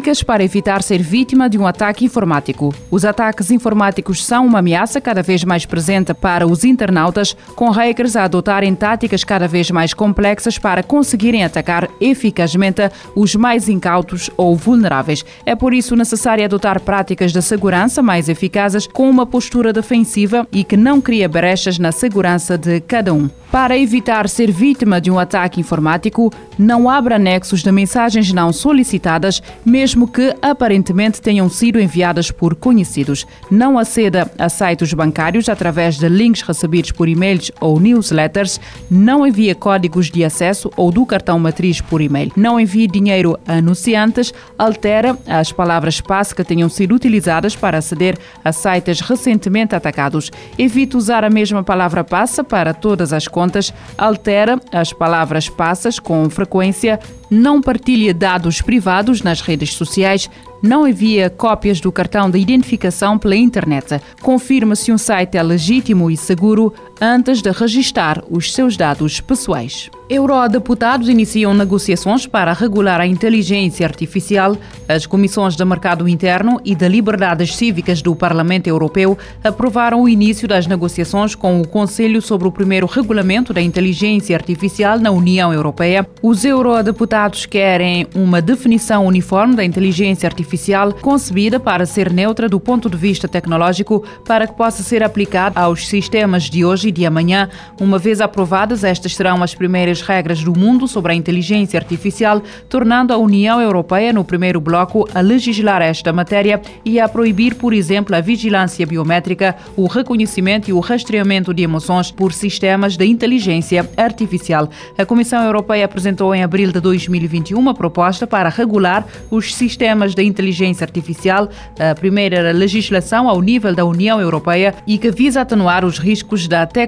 Dicas para evitar ser vítima de um ataque informático. Os ataques informáticos são uma ameaça cada vez mais presente para os internautas, com hackers a adotarem táticas cada vez mais complexas para conseguirem atacar eficazmente os mais incautos ou vulneráveis. É por isso necessário adotar práticas de segurança mais eficazes com uma postura defensiva e que não cria brechas na segurança de cada um. Para evitar ser vítima de um ataque informático, não abra anexos de mensagens não solicitadas, mesmo que aparentemente tenham sido enviadas por conhecidos. Não aceda a sites bancários através de links recebidos por e-mails ou newsletters. Não envie códigos de acesso ou do cartão matriz por e-mail. Não envie dinheiro a anunciantes. Altera as palavras passe que tenham sido utilizadas para aceder a sites recentemente atacados. Evite usar a mesma palavra passa para todas as contas contas, altera as palavras passas com frequência, não partilha dados privados nas redes sociais, não envia cópias do cartão de identificação pela internet. Confirma se um site é legítimo e seguro antes de registar os seus dados pessoais. Eurodeputados iniciam negociações para regular a inteligência artificial. As comissões de mercado interno e de liberdades cívicas do Parlamento Europeu aprovaram o início das negociações com o Conselho sobre o primeiro regulamento da inteligência artificial na União Europeia. Os eurodeputados querem uma definição uniforme da inteligência artificial concebida para ser neutra do ponto de vista tecnológico para que possa ser aplicada aos sistemas de hoje de amanhã. Uma vez aprovadas, estas serão as primeiras regras do mundo sobre a inteligência artificial, tornando a União Europeia no primeiro bloco a legislar esta matéria e a proibir, por exemplo, a vigilância biométrica, o reconhecimento e o rastreamento de emoções por sistemas de inteligência artificial. A Comissão Europeia apresentou em abril de 2021 uma proposta para regular os sistemas de inteligência artificial, a primeira legislação ao nível da União Europeia e que visa atenuar os riscos da tecnologia.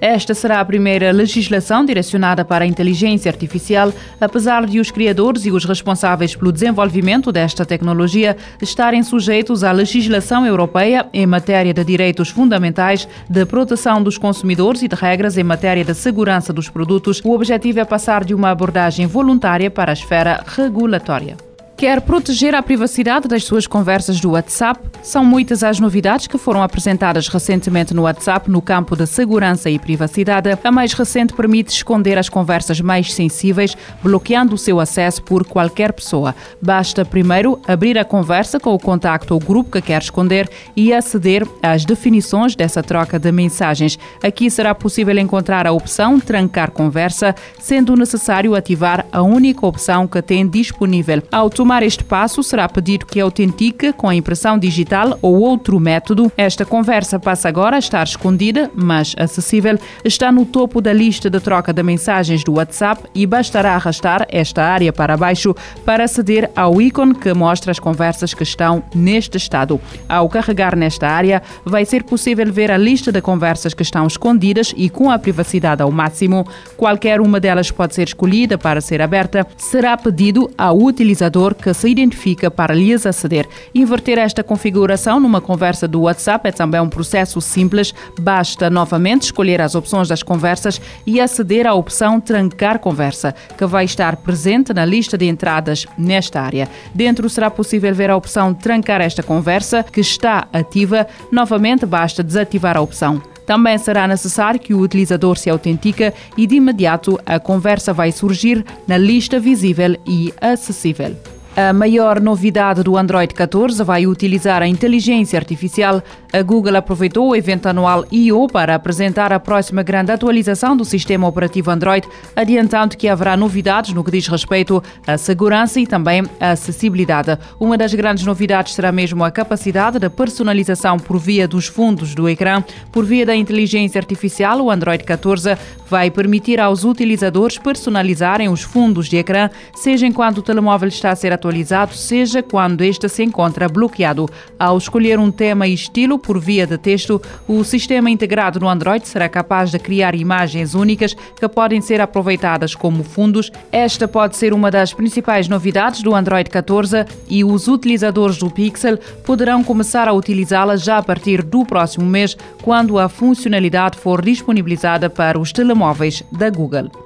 Esta será a primeira legislação direcionada para a inteligência artificial, apesar de os criadores e os responsáveis pelo desenvolvimento desta tecnologia estarem sujeitos à legislação europeia em matéria de direitos fundamentais, de proteção dos consumidores e de regras em matéria de segurança dos produtos, o objetivo é passar de uma abordagem voluntária para a esfera regulatória. Quer proteger a privacidade das suas conversas do WhatsApp? São muitas as novidades que foram apresentadas recentemente no WhatsApp no campo da segurança e privacidade. A mais recente permite esconder as conversas mais sensíveis, bloqueando o seu acesso por qualquer pessoa. Basta primeiro abrir a conversa com o contacto ou grupo que quer esconder e aceder às definições dessa troca de mensagens. Aqui será possível encontrar a opção trancar conversa, sendo necessário ativar a única opção que tem disponível. Auto tomar este passo, será pedido que autentique com a impressão digital ou outro método. Esta conversa passa agora a estar escondida, mas acessível. Está no topo da lista de troca de mensagens do WhatsApp e bastará arrastar esta área para baixo para aceder ao ícone que mostra as conversas que estão neste estado. Ao carregar nesta área, vai ser possível ver a lista de conversas que estão escondidas e com a privacidade ao máximo. Qualquer uma delas pode ser escolhida para ser aberta. Será pedido ao utilizador que se identifica para lhes aceder. Inverter esta configuração numa conversa do WhatsApp é também um processo simples. Basta novamente escolher as opções das conversas e aceder à opção Trancar Conversa, que vai estar presente na lista de entradas nesta área. Dentro será possível ver a opção Trancar esta conversa, que está ativa. Novamente, basta desativar a opção. Também será necessário que o utilizador se autentica e de imediato a conversa vai surgir na lista visível e acessível. A maior novidade do Android 14 vai utilizar a inteligência artificial. A Google aproveitou o evento anual I.O. para apresentar a próxima grande atualização do sistema operativo Android, adiantando que haverá novidades no que diz respeito à segurança e também à acessibilidade. Uma das grandes novidades será mesmo a capacidade de personalização por via dos fundos do ecrã. Por via da inteligência artificial, o Android 14 vai permitir aos utilizadores personalizarem os fundos de ecrã, seja enquanto o telemóvel está a ser atualizado, seja quando este se encontra bloqueado. Ao escolher um tema e estilo por via de texto, o sistema integrado no Android será capaz de criar imagens únicas que podem ser aproveitadas como fundos. Esta pode ser uma das principais novidades do Android 14 e os utilizadores do Pixel poderão começar a utilizá-la já a partir do próximo mês, quando a funcionalidade for disponibilizada para os telemóveis da Google.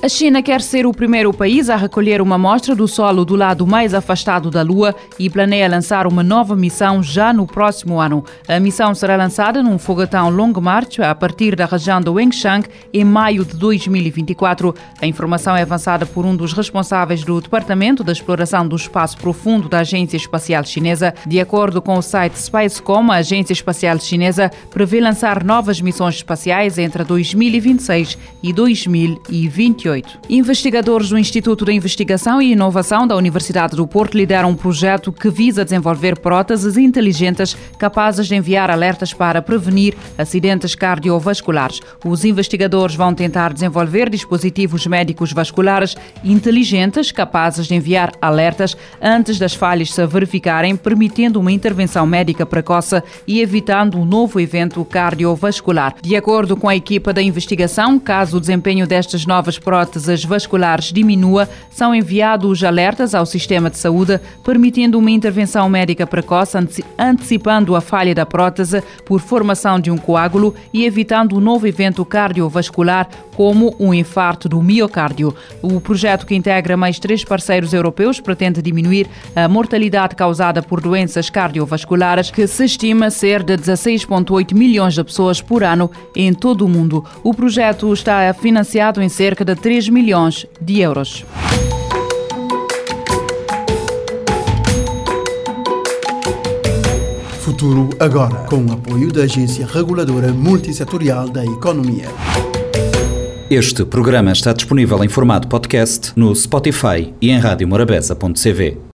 A China quer ser o primeiro país a recolher uma amostra do solo do lado mais afastado da Lua e planeia lançar uma nova missão já no próximo ano. A missão será lançada num fogatão Long March a partir da região de Wenchang em maio de 2024. A informação é avançada por um dos responsáveis do Departamento da Exploração do Espaço Profundo da Agência Espacial Chinesa. De acordo com o site Spacecom, a Agência Espacial Chinesa prevê lançar novas missões espaciais entre 2026 e 2028. 2018. Investigadores do Instituto de Investigação e Inovação da Universidade do Porto lideram um projeto que visa desenvolver próteses inteligentes capazes de enviar alertas para prevenir acidentes cardiovasculares. Os investigadores vão tentar desenvolver dispositivos médicos vasculares inteligentes capazes de enviar alertas antes das falhas se verificarem, permitindo uma intervenção médica precoce e evitando um novo evento cardiovascular. De acordo com a equipa da investigação, caso o desempenho destas novas próteses próteses vasculares diminua, são enviados alertas ao sistema de saúde, permitindo uma intervenção médica precoce, antecipando a falha da prótese por formação de um coágulo e evitando um novo evento cardiovascular, como um infarto do miocárdio. O projeto, que integra mais três parceiros europeus, pretende diminuir a mortalidade causada por doenças cardiovasculares, que se estima ser de 16,8 milhões de pessoas por ano em todo o mundo. O projeto está financiado em cerca de 3 milhões de euros. Futuro agora, com o apoio da Agência Reguladora Multissetorial da Economia. Este programa está disponível em formato podcast no Spotify e em radiomorabeza.cv.